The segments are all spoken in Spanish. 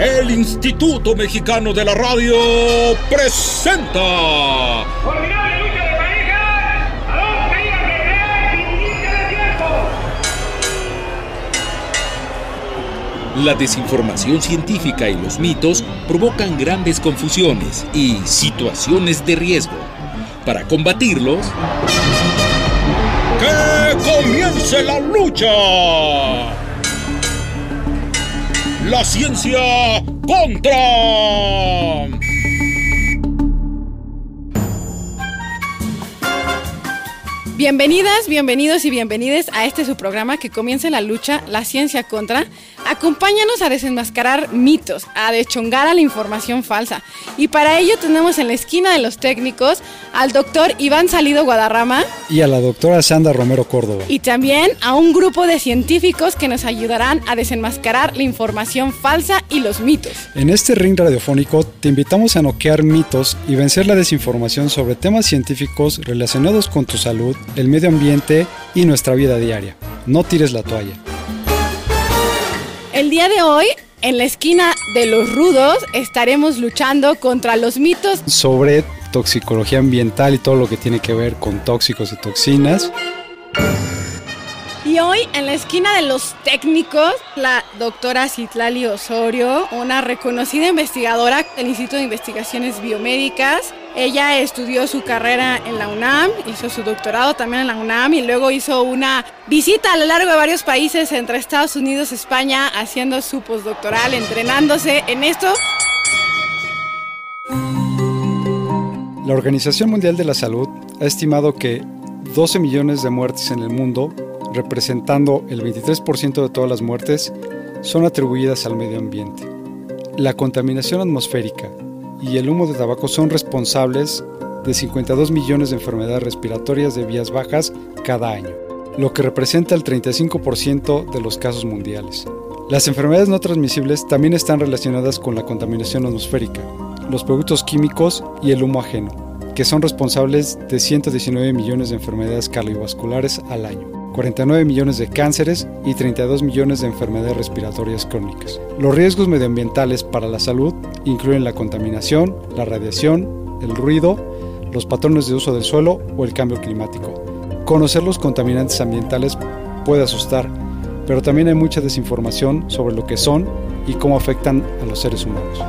el Instituto Mexicano de la Radio presenta. ¡Formidable lucha de parejas! ¡A dos caídas de real sin límite de tiempo! La desinformación científica y los mitos provocan grandes confusiones y situaciones de riesgo. Para combatirlos, ¡que comience la lucha! La ciencia contra. Bienvenidas, bienvenidos y bienvenides a este su programa que comienza la lucha, la ciencia contra. Acompáñanos a desenmascarar mitos, a dechongar a la información falsa. Y para ello tenemos en la esquina de los técnicos al doctor Iván Salido Guadarrama. Y a la doctora Sandra Romero Córdoba. Y también a un grupo de científicos que nos ayudarán a desenmascarar la información falsa y los mitos. En este ring radiofónico te invitamos a noquear mitos y vencer la desinformación sobre temas científicos relacionados con tu salud, el medio ambiente y nuestra vida diaria. No tires la toalla. El día de hoy, en la esquina de los rudos, estaremos luchando contra los mitos sobre toxicología ambiental y todo lo que tiene que ver con tóxicos y toxinas. Y hoy en la esquina de los técnicos, la doctora Citlali Osorio, una reconocida investigadora del Instituto de Investigaciones Biomédicas. Ella estudió su carrera en la UNAM, hizo su doctorado también en la UNAM y luego hizo una visita a lo largo de varios países entre Estados Unidos España haciendo su postdoctoral, entrenándose en esto. La Organización Mundial de la Salud ha estimado que 12 millones de muertes en el mundo representando el 23% de todas las muertes, son atribuidas al medio ambiente. La contaminación atmosférica y el humo de tabaco son responsables de 52 millones de enfermedades respiratorias de vías bajas cada año, lo que representa el 35% de los casos mundiales. Las enfermedades no transmisibles también están relacionadas con la contaminación atmosférica, los productos químicos y el humo ajeno, que son responsables de 119 millones de enfermedades cardiovasculares al año. 49 millones de cánceres y 32 millones de enfermedades respiratorias crónicas. Los riesgos medioambientales para la salud incluyen la contaminación, la radiación, el ruido, los patrones de uso del suelo o el cambio climático. Conocer los contaminantes ambientales puede asustar, pero también hay mucha desinformación sobre lo que son y cómo afectan a los seres humanos.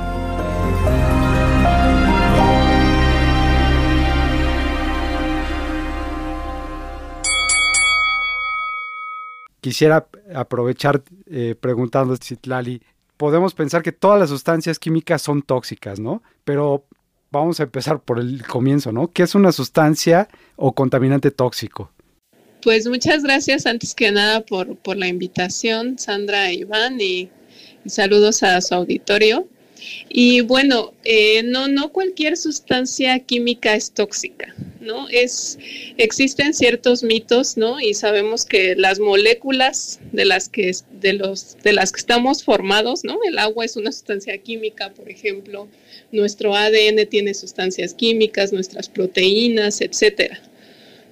Quisiera aprovechar eh, preguntando Citlali, podemos pensar que todas las sustancias químicas son tóxicas, ¿no? Pero vamos a empezar por el comienzo, ¿no? ¿Qué es una sustancia o contaminante tóxico? Pues muchas gracias antes que nada por, por la invitación, Sandra e Iván, y saludos a su auditorio. Y bueno, eh, no, no cualquier sustancia química es tóxica, ¿no? Es, existen ciertos mitos, ¿no? Y sabemos que las moléculas de las que, de los, de las que estamos formados, ¿no? El agua es una sustancia química, por ejemplo, nuestro ADN tiene sustancias químicas, nuestras proteínas, etcétera,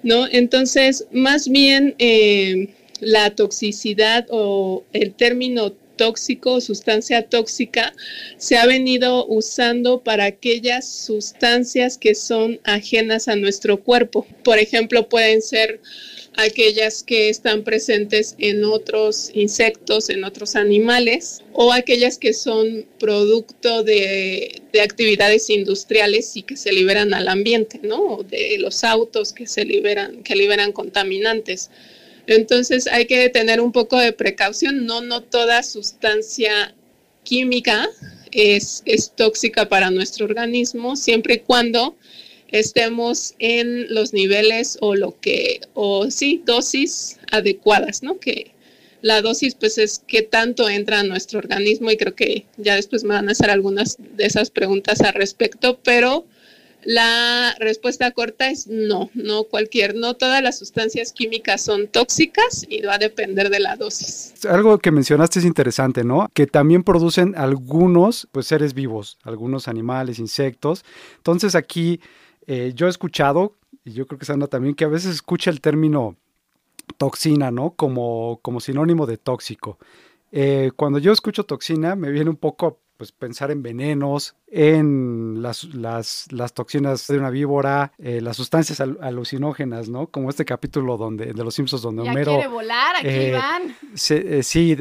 ¿no? Entonces, más bien eh, la toxicidad o el término tóxico o sustancia tóxica se ha venido usando para aquellas sustancias que son ajenas a nuestro cuerpo. Por ejemplo, pueden ser aquellas que están presentes en otros insectos, en otros animales, o aquellas que son producto de, de, actividades industriales y que se liberan al ambiente, ¿no? De los autos que se liberan, que liberan contaminantes. Entonces hay que tener un poco de precaución. No, no toda sustancia química es, es tóxica para nuestro organismo, siempre y cuando estemos en los niveles o lo que, o sí, dosis adecuadas, ¿no? Que la dosis pues es qué tanto entra a nuestro organismo y creo que ya después me van a hacer algunas de esas preguntas al respecto, pero la respuesta corta es no, no cualquier, no todas las sustancias químicas son tóxicas y va a depender de la dosis. Algo que mencionaste es interesante, ¿no? Que también producen algunos pues, seres vivos, algunos animales, insectos. Entonces aquí eh, yo he escuchado, y yo creo que Sandra también, que a veces escucha el término toxina, ¿no? Como, como sinónimo de tóxico. Eh, cuando yo escucho toxina me viene un poco pues pensar en venenos, en las, las, las toxinas de una víbora, eh, las sustancias alucinógenas, ¿no? Como este capítulo donde, de Los Simpsons donde ya Homero... quiere volar, aquí eh, van. se- eh, sí,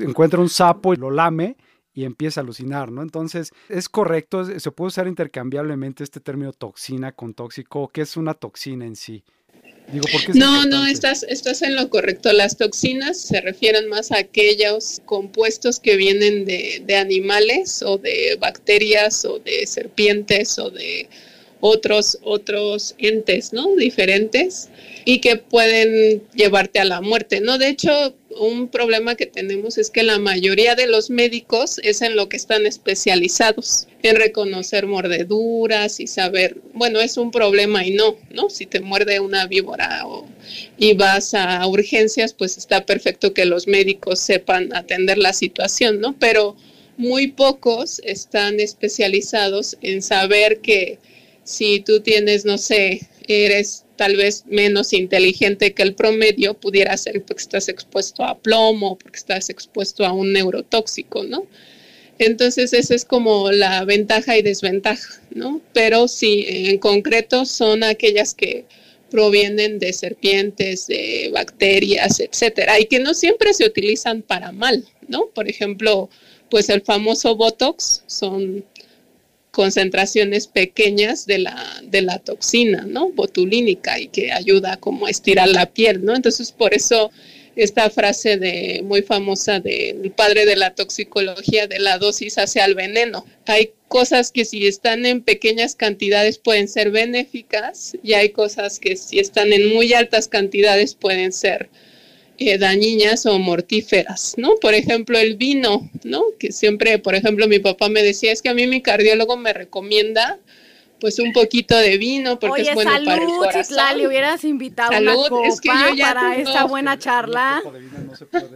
encuentra un sapo y lo lame y empieza a alucinar, ¿no? Entonces, es correcto, se puede usar intercambiablemente este término toxina con tóxico, ¿qué es una toxina en sí? Digo, ¿por qué es No, no, estás, estás en lo correcto. Las toxinas se refieren más a aquellos compuestos que vienen de, de animales o de bacterias o de serpientes o de otros, otros entes, ¿no? Diferentes y que pueden llevarte a la muerte, ¿no? De hecho, un problema que tenemos es que la mayoría de los médicos es en lo que están especializados, en reconocer mordeduras y saber, bueno, es un problema y no, ¿no? Si te muerde una víbora o, y vas a urgencias, pues está perfecto que los médicos sepan atender la situación, ¿no? Pero muy pocos están especializados en saber que si tú tienes, no sé, eres tal vez menos inteligente que el promedio, pudiera ser porque estás expuesto a plomo, porque estás expuesto a un neurotóxico, ¿no? Entonces, esa es como la ventaja y desventaja, ¿no? Pero sí, en concreto son aquellas que provienen de serpientes, de bacterias, etcétera, y que no siempre se utilizan para mal, ¿no? Por ejemplo, pues el famoso Botox son concentraciones pequeñas de la, de la toxina, ¿no? Botulínica y que ayuda como a estirar la piel, ¿no? Entonces, por eso esta frase de muy famosa del padre de la toxicología de la dosis hace al veneno. Hay cosas que si están en pequeñas cantidades pueden ser benéficas y hay cosas que si están en muy altas cantidades pueden ser eh, dañinas o mortíferas, ¿no? Por ejemplo, el vino, ¿no? Que siempre, por ejemplo, mi papá me decía, es que a mí mi cardiólogo me recomienda pues un poquito de vino porque Oye, es bueno salud, para el corazón. Citlali, hubieras invitado Salud, una copa es que yo ya para tengo- esta buena charla. No se puede.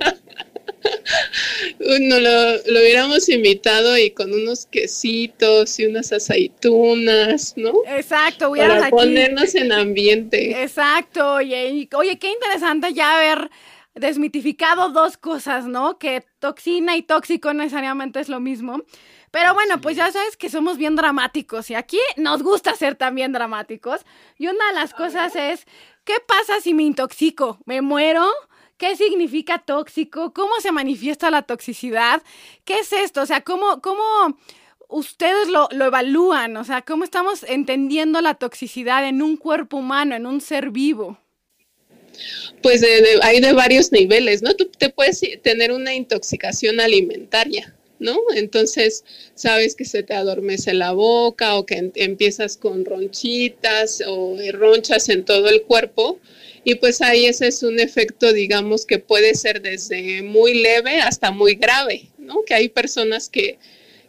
No, lo, lo hubiéramos invitado y con unos quesitos y unas aceitunas, ¿no? Exacto, hubieras Para aquí. ponernos en ambiente. Exacto, oye, y- oye, qué interesante ya haber desmitificado dos cosas, ¿no? Que toxina y tóxico necesariamente es lo mismo. Pero bueno, pues ya sabes que somos bien dramáticos y aquí nos gusta ser también dramáticos. Y una de las cosas es, ¿qué pasa si me intoxico? ¿Me muero? ¿Qué significa tóxico? ¿Cómo se manifiesta la toxicidad? ¿Qué es esto? O sea, ¿cómo, cómo ustedes lo, lo evalúan? O sea, ¿cómo estamos entendiendo la toxicidad en un cuerpo humano, en un ser vivo? Pues hay de varios niveles, ¿no? Tú te puedes tener una intoxicación alimentaria, ¿no? Entonces, sabes que se te adormece la boca o que em- empiezas con ronchitas o ronchas en todo el cuerpo. Y pues ahí ese es un efecto, digamos, que puede ser desde muy leve hasta muy grave, ¿no? Que hay personas que,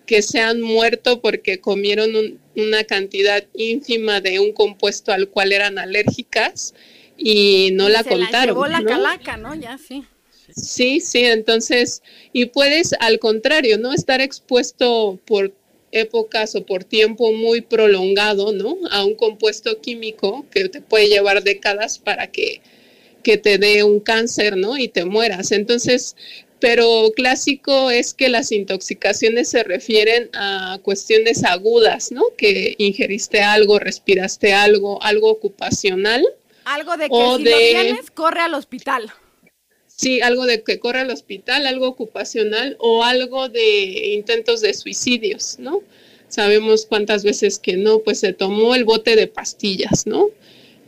que se han muerto porque comieron un- una cantidad ínfima de un compuesto al cual eran alérgicas y no la Se contaron. llevó la ¿no? calaca, ¿no? Ya sí. Sí, sí, entonces, y puedes al contrario, ¿no? Estar expuesto por épocas o por tiempo muy prolongado, ¿no? A un compuesto químico que te puede llevar décadas para que, que te dé un cáncer, ¿no? Y te mueras. Entonces, pero clásico es que las intoxicaciones se refieren a cuestiones agudas, ¿no? Que ingeriste algo, respiraste algo, algo ocupacional. Algo de que O si lo de- tienes, corre al hospital. Sí, algo de que corre al hospital, algo ocupacional o algo de intentos de suicidios, ¿no? Sabemos cuántas veces que no, pues se tomó el bote de pastillas, ¿no?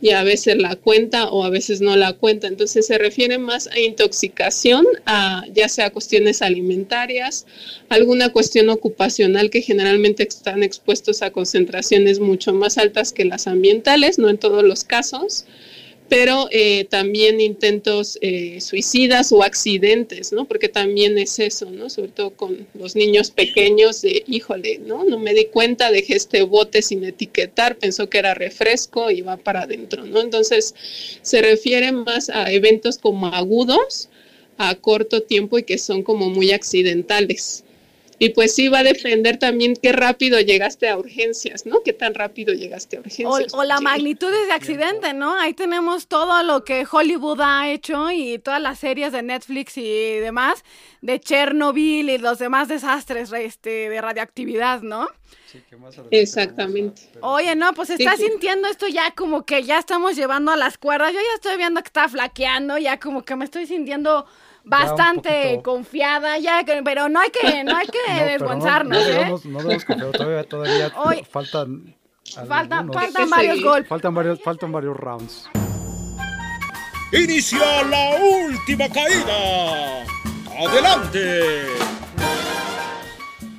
Y a veces la cuenta o a veces no la cuenta. Entonces se refiere más a intoxicación, a ya sea cuestiones alimentarias, alguna cuestión ocupacional que generalmente están expuestos a concentraciones mucho más altas que las ambientales, no en todos los casos pero eh, también intentos eh, suicidas o accidentes, ¿no? Porque también es eso, ¿no? Sobre todo con los niños pequeños de, híjole, ¿no? No me di cuenta, dejé este bote sin etiquetar, pensó que era refresco y va para adentro, ¿no? Entonces, se refiere más a eventos como agudos, a corto tiempo y que son como muy accidentales. Y pues sí va a depender también qué rápido llegaste a urgencias, ¿no? Qué tan rápido llegaste a urgencias. O, la magnitud de ese accidente, ¿no? Ahí tenemos todo lo que Hollywood ha hecho y todas las series de Netflix y demás de Chernobyl y los demás desastres este, de radioactividad, ¿no? Sí, más Exactamente. Oye, no, pues está sintiendo esto ya como que ya estamos llevando a las cuerdas. Yo ya estoy viendo que está flaqueando, ya como que me estoy sintiendo bastante confiada ya, pero no hay que, no hay que no, desgonzarnos, no, ¿eh? No debemos confiar, todavía, todavía faltan faltan, faltan varios golpes. Faltan varios, faltan varios rounds. Inicia la última caída. Adelante.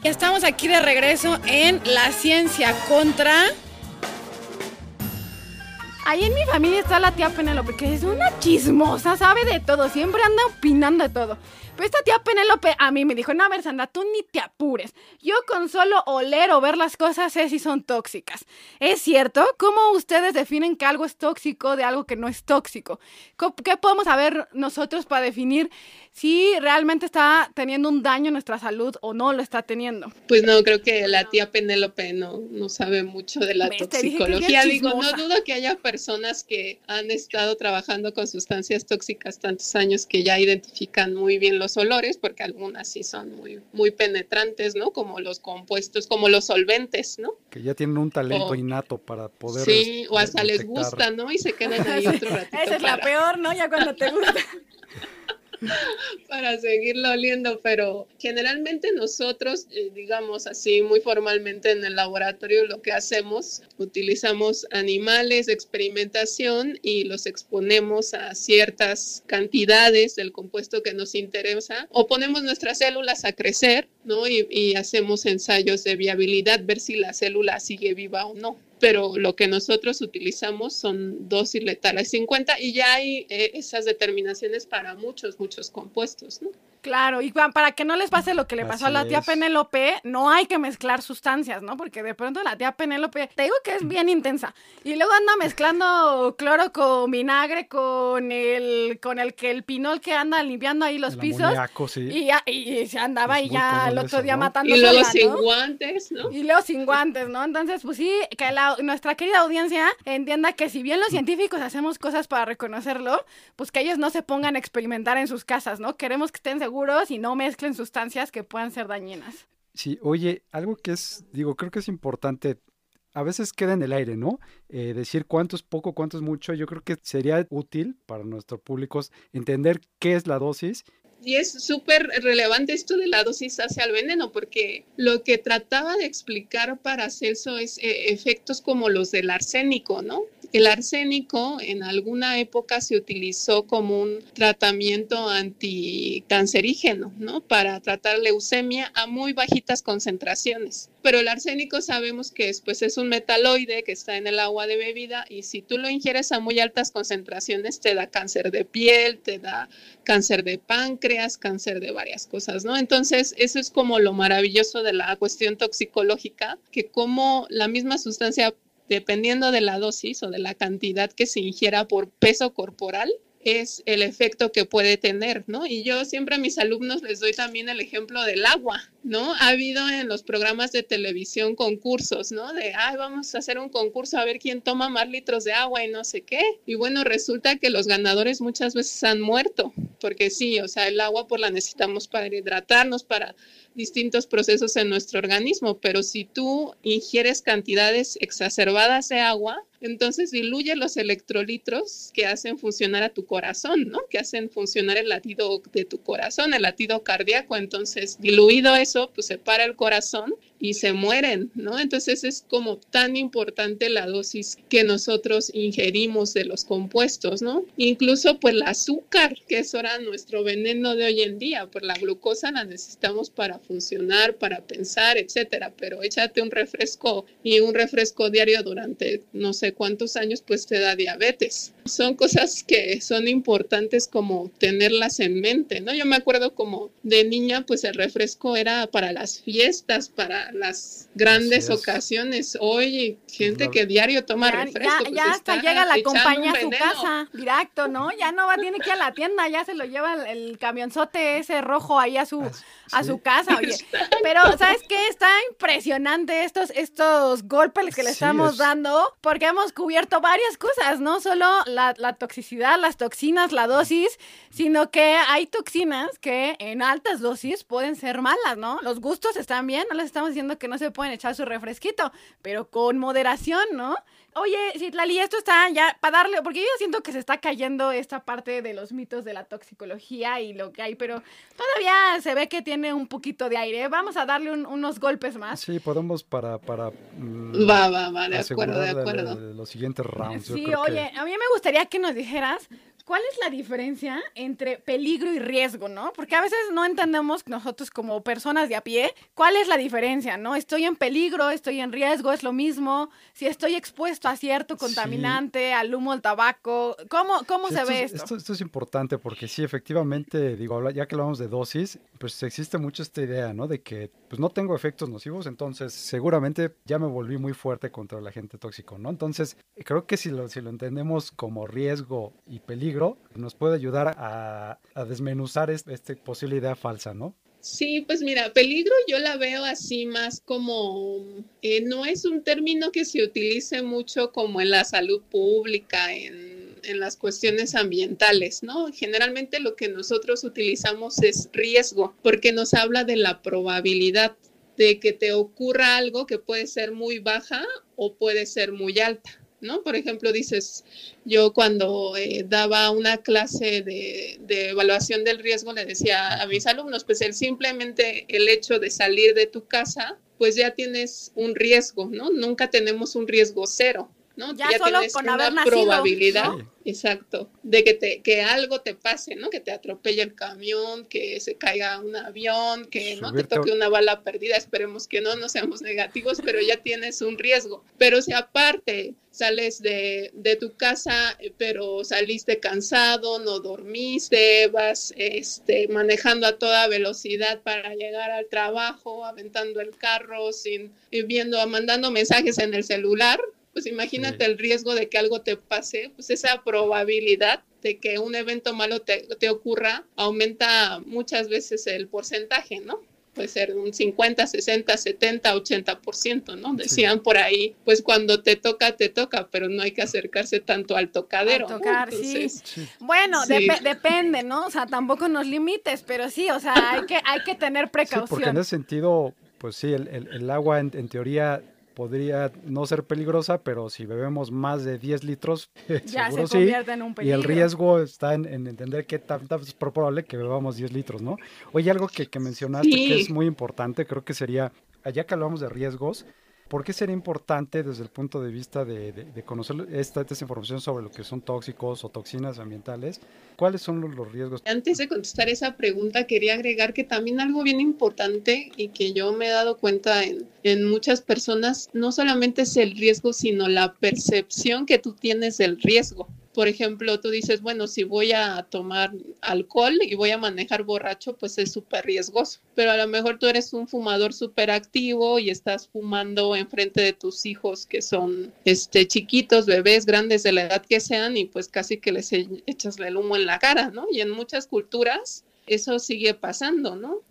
Ya estamos aquí de regreso en La Ciencia contra Ahí en mi familia está la tía Penélope, que es una chismosa, sabe de todo, siempre anda opinando de todo. Pero esta tía Penélope a mí me dijo, no, a ver, Sandra, tú ni te apures. Yo con solo oler o ver las cosas sé si son tóxicas. ¿Es cierto? ¿Cómo ustedes definen que algo es tóxico de algo que no es tóxico? ¿Qué podemos saber nosotros para definir si realmente está teniendo un daño en nuestra salud o no lo está teniendo. Pues no, creo que la tía Penélope no, no sabe mucho de la toxicología. Digo, no dudo que haya personas que han estado trabajando con sustancias tóxicas tantos años que ya identifican muy bien los olores, porque algunas sí son muy, muy penetrantes, ¿no? Como los compuestos, como los solventes, ¿no? Que ya tienen un talento innato para poder. Sí, o hasta les gusta, ¿no? Y se quedan ahí otro ratito. Esa es la peor, ¿no? Ya cuando te gusta. para seguirlo oliendo, pero generalmente nosotros, eh, digamos así, muy formalmente en el laboratorio lo que hacemos, utilizamos animales de experimentación y los exponemos a ciertas cantidades del compuesto que nos interesa o ponemos nuestras células a crecer, ¿no? Y, y hacemos ensayos de viabilidad, ver si la célula sigue viva o no pero lo que nosotros utilizamos son dosis letales 50 y ya hay eh, esas determinaciones para muchos, muchos compuestos, ¿no? Claro, y para que no les pase lo que le pasó a la tía Penélope, no hay que mezclar sustancias, ¿no? Porque de pronto la tía Penélope, te digo que es bien intensa. Y luego anda mezclando cloro con vinagre, con el, con el que el pinol que anda limpiando ahí los pisos. y, ya, y, se andaba y ya el otro día matando. Y luego sin guantes, ¿no? Y luego sin guantes, ¿no? Entonces, pues sí, que la, nuestra querida audiencia entienda que si bien los científicos hacemos cosas para reconocerlo, pues que ellos no se pongan a experimentar en sus casas, ¿no? Queremos que estén seguros y no mezclen sustancias que puedan ser dañinas. Sí, oye, algo que es, digo, creo que es importante a veces queda en el aire, ¿no? Eh, decir cuánto es poco, cuánto es mucho. Yo creo que sería útil para nuestros públicos entender qué es la dosis. Y es súper relevante esto de la dosis hacia el veneno, porque lo que trataba de explicar para Celso es eh, efectos como los del arsénico, ¿no? El arsénico en alguna época se utilizó como un tratamiento anticancerígeno, ¿no? Para tratar leucemia a muy bajitas concentraciones. Pero el arsénico sabemos que es, es un metaloide que está en el agua de bebida y si tú lo ingieres a muy altas concentraciones te da cáncer de piel, te da cáncer de páncreas, cáncer de varias cosas, ¿no? Entonces, eso es como lo maravilloso de la cuestión toxicológica, que como la misma sustancia dependiendo de la dosis o de la cantidad que se ingiera por peso corporal, es el efecto que puede tener, ¿no? Y yo siempre a mis alumnos les doy también el ejemplo del agua, ¿no? Ha habido en los programas de televisión concursos, ¿no? De, ay, vamos a hacer un concurso a ver quién toma más litros de agua y no sé qué. Y bueno, resulta que los ganadores muchas veces han muerto, porque sí, o sea, el agua pues la necesitamos para hidratarnos, para distintos procesos en nuestro organismo, pero si tú ingieres cantidades exacerbadas de agua, entonces diluye los electrolitos que hacen funcionar a tu corazón, ¿no? Que hacen funcionar el latido de tu corazón, el latido cardíaco. Entonces, diluido eso, pues se para el corazón y se mueren, ¿no? Entonces es como tan importante la dosis que nosotros ingerimos de los compuestos, ¿no? Incluso pues el azúcar, que es ahora nuestro veneno de hoy en día, pues la glucosa la necesitamos para funcionar, para pensar, etcétera, pero échate un refresco y un refresco diario durante no sé cuántos años, pues te da diabetes. Son cosas que son importantes como tenerlas en mente, ¿no? Yo me acuerdo como de niña, pues el refresco era para las fiestas, para las grandes ocasiones. Hoy, gente que diario toma refresco. Ya, pues, hasta llega la compañía a su casa, directo, ¿no? Ya no va, tiene que ir a la tienda, ya se lo lleva el, camionzote ese rojo ahí a su, a su casa, oye. Pero, ¿sabes qué? Está impresionante estos, estos golpes que le estamos dando, porque hemos cubierto varias cosas, no solo la, toxicidad, las toxinas, la dosis, sino que hay toxinas que en altas dosis pueden ser malas, ¿no? Los gustos están bien, no les estamos diciendo que no se pueden echar su refresquito, pero con moderación, ¿no? Oye, Citlali, esto está ya para darle, porque yo siento que se está cayendo esta parte de los mitos de la toxicología y lo que hay, pero todavía se ve que tiene un poquito de aire. Vamos a darle unos golpes más. Sí, podemos para... para mm, va, va, va, de acuerdo, de acuerdo. los siguientes rounds. Sí, oye, a mí me gustaría que nos dijeras ¿Cuál es la diferencia entre peligro y riesgo, no? Porque a veces no entendemos nosotros como personas de a pie cuál es la diferencia, ¿no? Estoy en peligro, estoy en riesgo, es lo mismo. Si estoy expuesto a cierto contaminante, al humo, al tabaco, ¿cómo, cómo se ve esto? esto? es importante porque sí, efectivamente, digo, ya que hablamos de dosis, pues existe mucho esta idea, ¿no? De que pues no tengo efectos nocivos, entonces seguramente ya me volví muy fuerte contra el agente tóxico, ¿no? Entonces, creo que si lo, si lo entendemos como riesgo y peligro, nos puede ayudar a, desmenuzar esta posible idea falsa, ¿no? Sí, pues mira, peligro yo la veo así más como, eh, no es un término que se utilice mucho como en la salud pública, en, en, las cuestiones ambientales, ¿no? Generalmente lo que nosotros utilizamos es riesgo, porque nos habla de la probabilidad de que te ocurra algo que puede ser muy baja o puede ser muy alta. ¿no? Por ejemplo, dices, yo cuando eh, daba una clase de, de, evaluación del riesgo, le decía a mis alumnos, pues el, simplemente el hecho de salir de tu casa, pues ya tienes un riesgo, ¿no? Nunca tenemos un riesgo cero. ¿No? Ya, solo con haber nacido, probabilidad, exacto, de que te que algo te pase, ¿no? Que te atropelle el camión, que se caiga un avión, que no te toque una bala perdida, esperemos que no, no seamos negativos, pero ya tienes un riesgo. Pero si aparte sales de, de tu casa, pero saliste cansado, no dormiste, vas este, manejando a toda velocidad para llegar al trabajo, aventando el carro, sin viendo, mandando mensajes en el celular, pues imagínate el riesgo de que algo te pase, pues esa probabilidad de que un evento malo te, te, ocurra aumenta muchas veces el porcentaje, ¿no? Puede ser un 50, 60, 70, 80%, ¿no? Decían por ahí, pues cuando te toca, te toca, pero no hay que acercarse tanto al tocadero. tocar, sí. Bueno, depende, ¿no? O sea, tampoco nos limites, pero sí, o sea, hay que, hay que tener precaución. porque en ese sentido, pues sí, el, el, agua en, en teoría podría no ser peligrosa, pero si bebemos más de 10 litros, ya se convierte en un peligro. Y el riesgo está en, entender qué tan, es probable que bebamos 10 litros, ¿no? Oye, algo que, que mencionaste que es muy importante, creo que sería, allá que hablamos de riesgos, ¿Por qué sería importante desde el punto de vista de, conocer esta, información sobre lo que son tóxicos o toxinas ambientales? ¿Cuáles son los, riesgos? Antes de contestar esa pregunta, quería agregar que también algo bien importante y que yo me he dado cuenta en, en muchas personas, no solamente es el riesgo, sino la percepción que tú tienes del riesgo por ejemplo, tú dices, bueno, si voy a tomar alcohol y voy a manejar borracho, pues es súper riesgoso. Pero a lo mejor tú eres un fumador súper activo y estás fumando enfrente de tus hijos que son este, chiquitos, bebés, grandes de la edad que sean, y pues casi que les e-, echas el humo en la cara, ¿no? Y en muchas culturas eso sigue pasando, ¿no?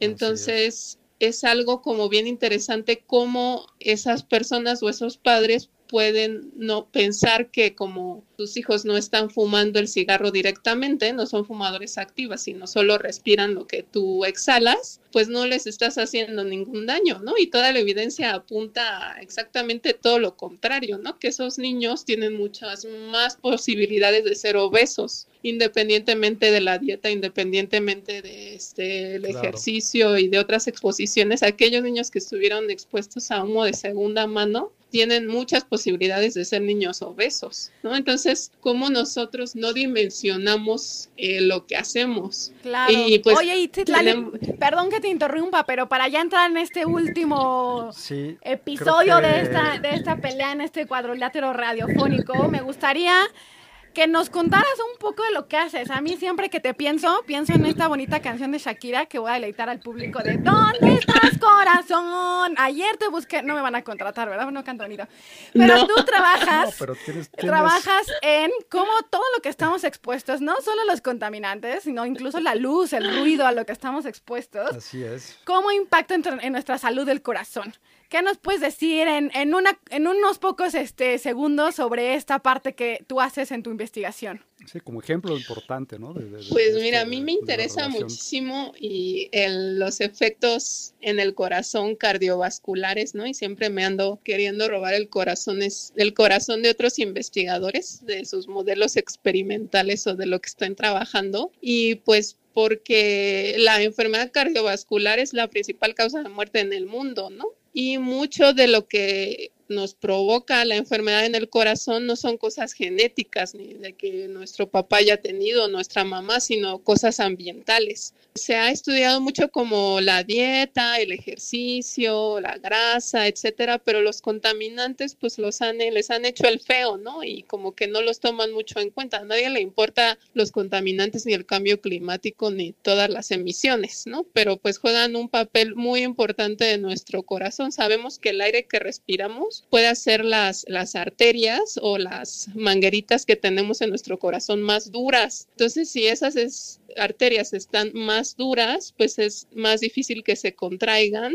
Entonces, es algo como bien interesante cómo esas personas o esos padres pueden no pensar que como tus hijos no están fumando el cigarro directamente, no son fumadores activas, sino solo respiran lo que tú exhalas, pues no les estás haciendo ningún daño, ¿no? Y toda la evidencia apunta a exactamente todo lo contrario, ¿no? Que esos niños tienen muchas más posibilidades de ser obesos, independientemente de la dieta, independientemente de este el ejercicio y de otras exposiciones, aquellos niños que estuvieron expuestos a humo de segunda mano tienen muchas posibilidades de ser niños obesos, ¿no? Entonces, ¿cómo nosotros no dimensionamos eh, lo que hacemos? Claro. Y pues, Oye, y perdón que te interrumpa, pero para ya entrar en este último episodio de, esta, de esta pelea, en este cuadrilátero radiofónico, me gustaría que nos contaras un poco de lo que haces. A mí siempre que te pienso, pienso en esta bonita canción de Shakira que voy a deleitar al público de ¿Dónde estás, corazón? Ayer te busqué, no me van a contratar, ¿verdad? No canto bonito. Pero tú trabajas, trabajas en cómo todo lo que estamos expuestos, no solo los contaminantes, sino incluso la luz, el ruido a lo que estamos expuestos. Así es. ¿Cómo impacta en nuestra salud del corazón? ¿Qué nos puedes decir en, en, una, en unos pocos este, segundos sobre esta parte que tú haces en tu investigación? Sí, como ejemplo importante, ¿no? pues mira, a mí me interesa muchísimo y los efectos en el corazón cardiovasculares, ¿no? Y siempre me ando queriendo robar el corazón, es, el corazón de otros investigadores, de sus modelos experimentales o de lo que están trabajando. Y pues porque la enfermedad cardiovascular es la principal causa de muerte en el mundo, ¿no? Y mucho de lo que nos provoca la enfermedad en el corazón no son cosas genéticas ni de que nuestro papá haya tenido, nuestra mamá, sino cosas ambientales. Se ha estudiado mucho como la dieta, el ejercicio, la grasa, etcétera, pero los contaminantes pues los han les han hecho el feo, ¿no? Y como que no los toman mucho en cuenta. A nadie le importa los contaminantes ni el cambio climático ni todas las emisiones, ¿no? Pero pues juegan un papel muy importante en nuestro corazón. Sabemos que el aire que respiramos puede hacer las, las arterias o las mangueritas que tenemos en nuestro corazón más duras. Entonces, si esas arterias están más duras, pues es más difícil que se contraigan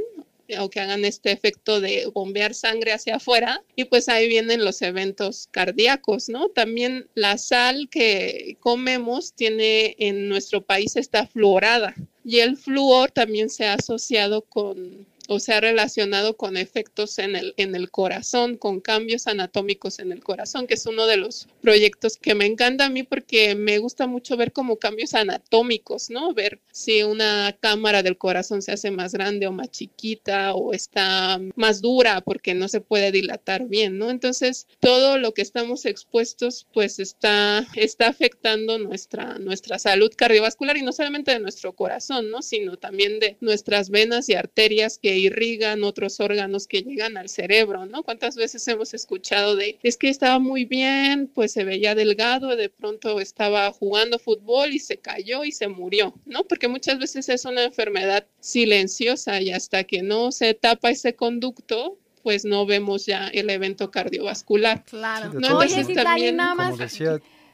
o que hagan este efecto de bombear sangre hacia afuera y pues ahí vienen los eventos cardíacos, ¿no? También la sal que comemos tiene en nuestro país está fluorada y el flúor también se ha asociado con o se ha relacionado con efectos en el, en el corazón, con cambios anatómicos en el corazón, que es uno de los proyectos que me encanta a mí porque me gusta mucho ver como cambios anatómicos, ¿no? Ver si una cámara del corazón se hace más grande o más chiquita o está más dura porque no se puede dilatar bien, ¿no? Entonces, todo lo que estamos expuestos pues está, está afectando nuestra, nuestra salud cardiovascular y no solamente de nuestro corazón, ¿no? Sino también de nuestras venas y arterias que irrigan otros órganos que llegan al cerebro, ¿no? ¿Cuántas veces hemos escuchado de, es que estaba muy bien, pues se veía delgado, de pronto estaba jugando fútbol y se cayó y se murió, ¿no? Porque muchas veces es una enfermedad silenciosa y hasta que no se tapa ese conducto, pues no vemos ya el evento cardiovascular. Claro. no, Oye, también, nada más,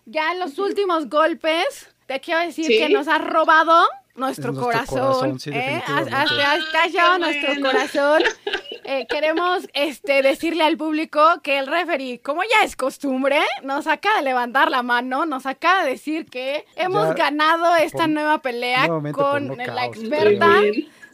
ya en los últimos golpes, te quiero decir que nos ha robado nuestro, corazón, ¿eh? has, callado nuestro corazón. Eh, queremos este, decirle al público que el referee, como ya es costumbre, nos acaba de levantar la mano, nos acaba de decir que hemos ganado esta nueva pelea con la experta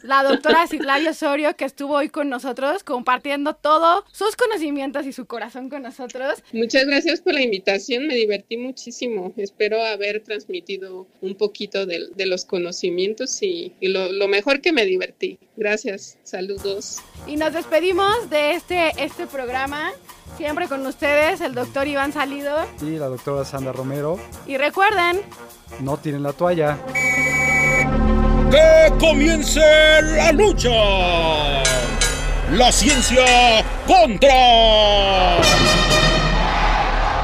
la doctora Citlali Osorio, que estuvo hoy con nosotros compartiendo todos sus conocimientos y su corazón con nosotros. Muchas gracias por la invitación, me divertí muchísimo. Espero haber transmitido un poquito de, los conocimientos y, lo, mejor que me divertí. Gracias, saludos. Y nos despedimos de este, este programa. Siempre con ustedes, el doctor Iván Salido. Y la doctora Sandra Romero. Y recuerden, no tienen la toalla que comience la lucha. La ciencia contra.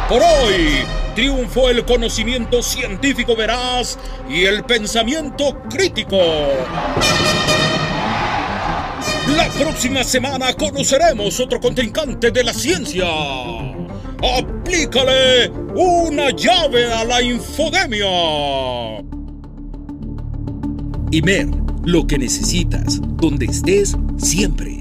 Por hoy triunfó el conocimiento científico veraz y el pensamiento crítico. La próxima semana conoceremos otro contrincante de la ciencia. Aplícale una llave a la infodemia. Imer, lo que necesitas, donde estés, siempre.